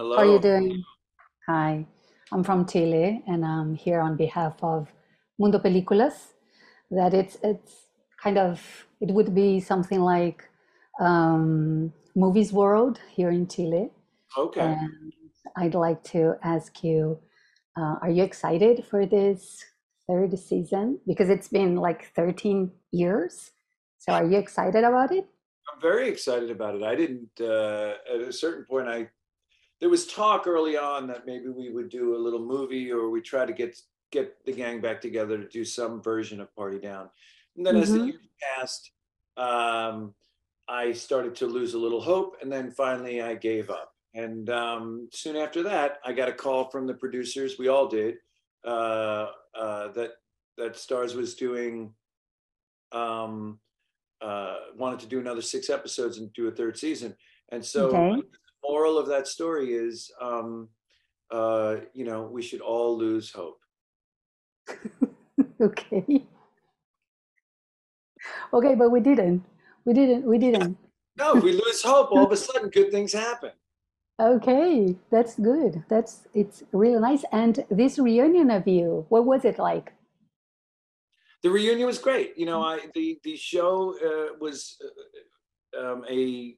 Hello. How are you doing? Hi, I'm from Chile and I'm here on behalf of Mundo Películas. That it's it's kind of it would be something like um, Movies World here in Chile. Okay. And I'd like to ask you, uh, are you excited for this third season? Because it's been like 13 years. So are you excited about it? I'm very excited about it. I didn't, uh, at a certain point, I, there was talk early on that maybe we would do a little movie or we try to get, get the gang back together to do some version of Party Down. And then as the hmm years passed, um, I started to lose a little hope. And then finally I gave up. And um, soon after that, I got a call from the producers. We all did. Uh, uh, that that Starz was doing um, uh, wanted to do another six episodes and do a third season. And so Okay. The moral of that story is, um, uh, you know, we should all lose hope. Okay. Okay, but we didn't. We didn't. We didn't. No, if we lose hope, all of a sudden good things happen. Okay, that's good. That's it's really nice. And this reunion of you, what was it like? The reunion was great. You know, I the the show uh, was uh, um, a,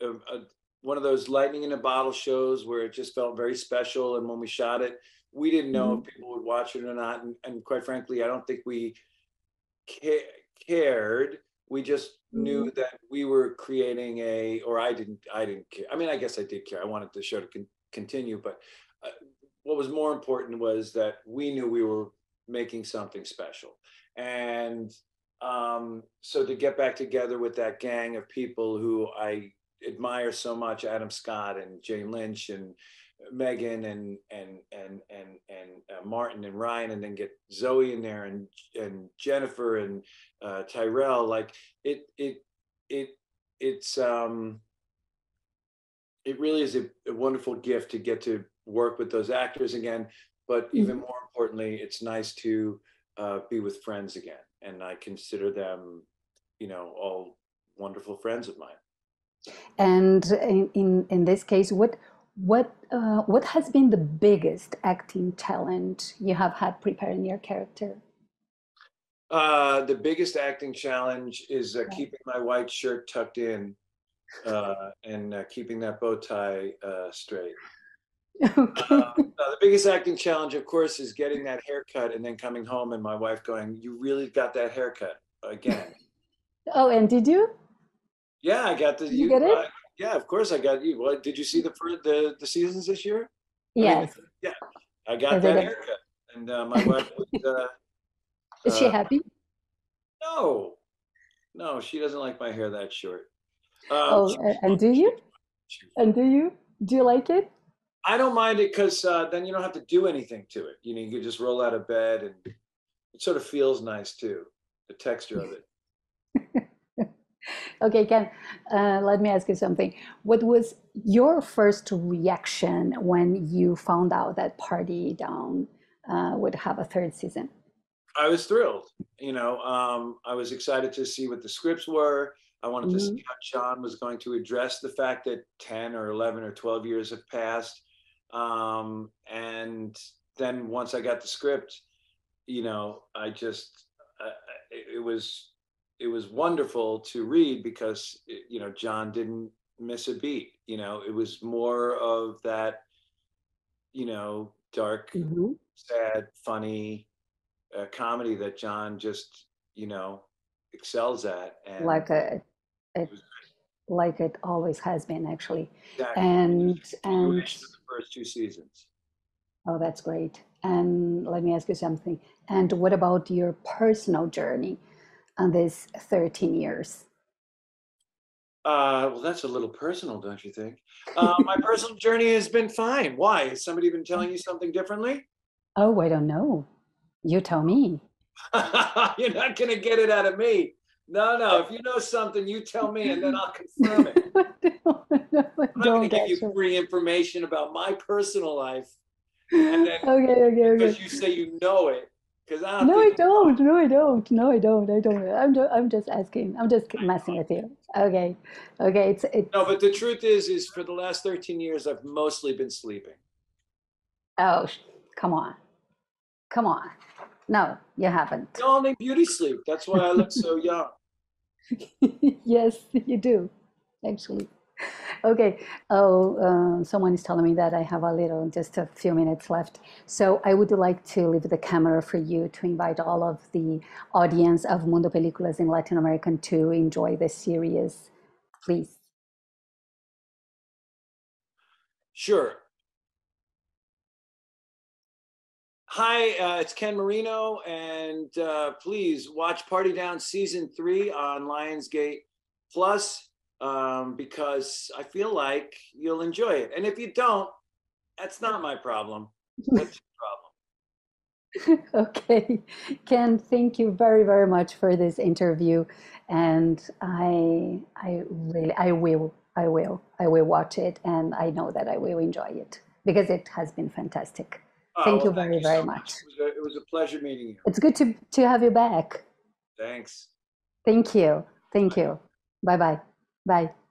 a, a one of those lightning in a bottle shows where it just felt very special. And when we shot it, we didn't know Mhm. if people would watch it or not. And, and quite frankly, I don't think we ca- cared. We just knew Mhm. that we were creating a, or I didn't, I didn't care. I mean, I guess I did care. I wanted the show to con- continue, but uh, what was more important was that we knew we were making something special. And um, so to get back together with that gang of people who I admire so much, Adam Scott and Jane Lynch and Megan and and and and and uh, Martin and Ryan, and then get Zoe in there and and Jennifer and uh, Tyrel. Like it it it it's um it really is a, a wonderful gift to get to work with those actors again. But even Mhm. more importantly, it's nice to uh, be with friends again, and I consider them, you know, all wonderful friends of mine. And in in, in this case, what what uh, what has been the biggest acting challenge you have had preparing your character? Uh, the biggest acting challenge is uh, keeping my white shirt tucked in uh, and uh, keeping that bow tie uh, straight. Okay. Uh, no, the biggest acting challenge, of course, is getting that haircut and then coming home and my wife going, "You really got that haircut again?" Oh, and did you? Yeah, I got the. Did you get it? uh, yeah, of course I got you. What did you see the the the seasons this year? I mean, Yes. yeah, I got that haircut, and uh, my wife was. Uh, Is she uh, happy? no, no, she doesn't like my hair that short. Um, Oh, she- and do you? she- And do you? Do you like it? I don't mind it because uh, then you don't have to do anything to it. You know, you can just roll out of bed, and it sort of feels nice too. The texture of it. Okay, Ken, uh, let me ask you something. What was your first reaction when you found out that Party Down uh, would have a third season? I was thrilled. You know, um, I was excited to see what the scripts were. I wanted to Mhm. see how John was going to address the fact that 10 or 11 or 12 years have passed. Um, and then once I got the script, you know, I just, uh, it, it was, it was wonderful to read because, you know, John didn't miss a beat. You know, it was more of that, you know, dark, Mhm. sad, funny uh, comedy that John just, you know, excels at. And Like a, like it always has been, actually. exactly And and the first two seasons. oh, that's great. And let me ask you something. And what about your personal journey on this 13 years? Uh, well, that's a little personal, don't you think? Uh, my personal journey has been fine. Why? Has somebody been telling you something differently? Oh, I don't know. You tell me. You're not going to get it out of me. No, no. If you know something, you tell me, and then I'll confirm it. No, I'm not going Don't to give you free information about my personal life, and then Okay, okay, because okay. you say you know it, Because I don't No, I don't. No, I don't. No, I don't. I don't. I'm just, I'm just asking. I'm just messing with you. Okay. Okay. It's it. No, but the truth is, is for the last 13 years, I've mostly been sleeping. Oh, come on. Come on. No, you haven't. It's all named beauty sleep. That's why I look so young. yes, you do, actually. Okay. Oh, uh, someone is telling me that I have a little, just a few minutes left. So I would like to leave the camera for you to invite all of the audience of Mundo Películas in Latin American to enjoy this series, please. Sure. Hi, uh, it's Ken Marino, and uh, please watch Party Down season three on Lionsgate Plus um, because I feel like you'll enjoy it. And if you don't, that's not my problem. That's your problem. Okay, Ken, thank you very, very much for this interview, and I, I really, I will, I will, I will watch it, and I know that I will enjoy it because it has been fantastic. Thank Oh, you very, so very much. It was, a, it was a pleasure meeting you. It's good to to have you back. Thanks. Thank you, thank you. Bye bye, bye.